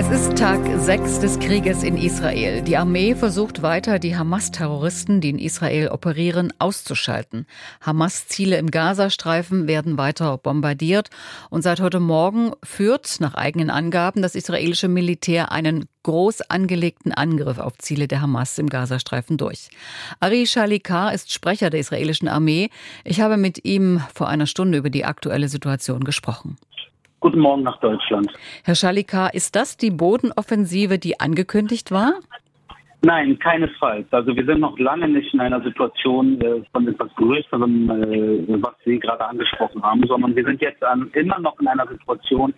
Es ist Tag 6 des Krieges in Israel. Die Armee versucht weiter, die Hamas-Terroristen, die in Israel operieren, auszuschalten. Hamas-Ziele im Gazastreifen werden weiter bombardiert. Und seit heute Morgen führt, nach eigenen Angaben, das israelische Militär einen groß angelegten Angriff auf Ziele der Hamas im Gazastreifen durch. Ari Shalikar ist Sprecher der israelischen Armee. Ich habe mit ihm vor einer Stunde über die aktuelle Situation gesprochen. Guten Morgen nach Deutschland. Herr Schalika, ist das die Bodenoffensive, die angekündigt war? Nein, keinesfalls. Also wir sind noch lange nicht in einer Situation äh, von etwas Größerem, äh, was Sie gerade angesprochen haben, sondern wir sind jetzt an, immer noch in einer Situation,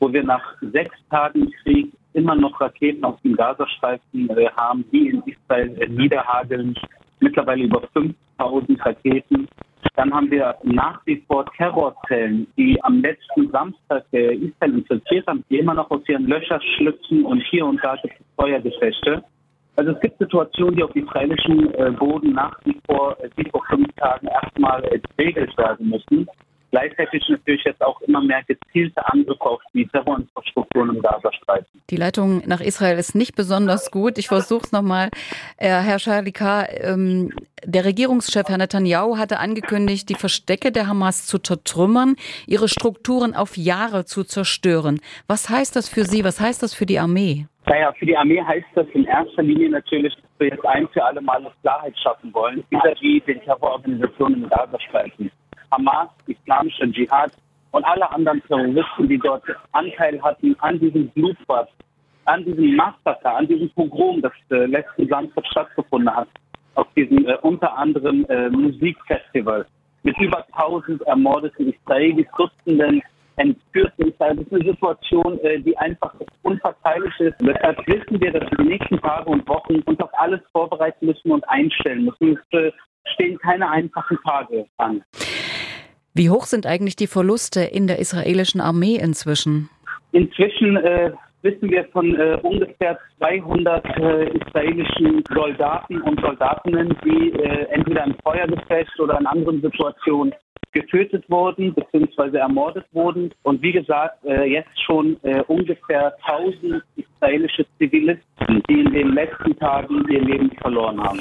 wo wir nach sechs Tagen Krieg immer noch Raketen auf dem Gazastreifen äh, haben, die in Israel niederhageln. Mittlerweile über 5000 Raketen. Dann haben wir nach wie vor Terrorzellen, die am letzten Samstag äh, Israel infiltriert haben, die immer noch aus ihren Löchern schlüpfen und hier und da gibt es Feuergefechte. Also es gibt Situationen, die auf israelischen äh, Boden nach wie vor, äh, wie vor fünf Tagen erstmal äh, geregelt werden müssen. Gleichzeitig natürlich jetzt auch immer mehr gezielte Angriffe auf die Terrorinfrastrukturen im Gazastreifen. Die Leitung nach Israel ist nicht besonders gut. Ich versuche es nochmal. Äh, Herr Schalika, ähm, der Regierungschef Herr Netanyahu hatte angekündigt, die Verstecke der Hamas zu zertrümmern, ihre Strukturen auf Jahre zu zerstören. Was heißt das für Sie? Was heißt das für die Armee? Naja, für die Armee heißt das in erster Linie natürlich, dass wir jetzt ein für alle Mal Klarheit schaffen wollen, vis-à-vis den Terrororganisationen im Gazastreifen. Hamas, Islamischer Dschihad und alle anderen Terroristen, die dort Anteil hatten an diesem Blutbad, an diesem Massaker, an diesem Pogrom, das äh, letzten Samstag stattgefunden hat, auf diesem äh, unter anderem äh, Musikfestival mit über 1000 ermordeten Israelis, Dutzenden entführten Israelis. Das ist eine Situation, äh, die einfach unverzeihlich ist. Deshalb wissen wir, dass wir die nächsten Tage und Wochen uns auf alles vorbereiten müssen und einstellen müssen. Es äh, stehen keine einfachen Tage an. Wie hoch sind eigentlich die Verluste in der israelischen Armee inzwischen? Inzwischen äh, wissen wir von äh, ungefähr 200 äh, israelischen Soldaten und Soldatinnen, die äh, entweder im Feuergefecht oder in anderen Situationen getötet wurden bzw. ermordet wurden. Und wie gesagt, äh, jetzt schon äh, ungefähr 1000 israelische Zivilisten, die in den letzten Tagen ihr Leben verloren haben.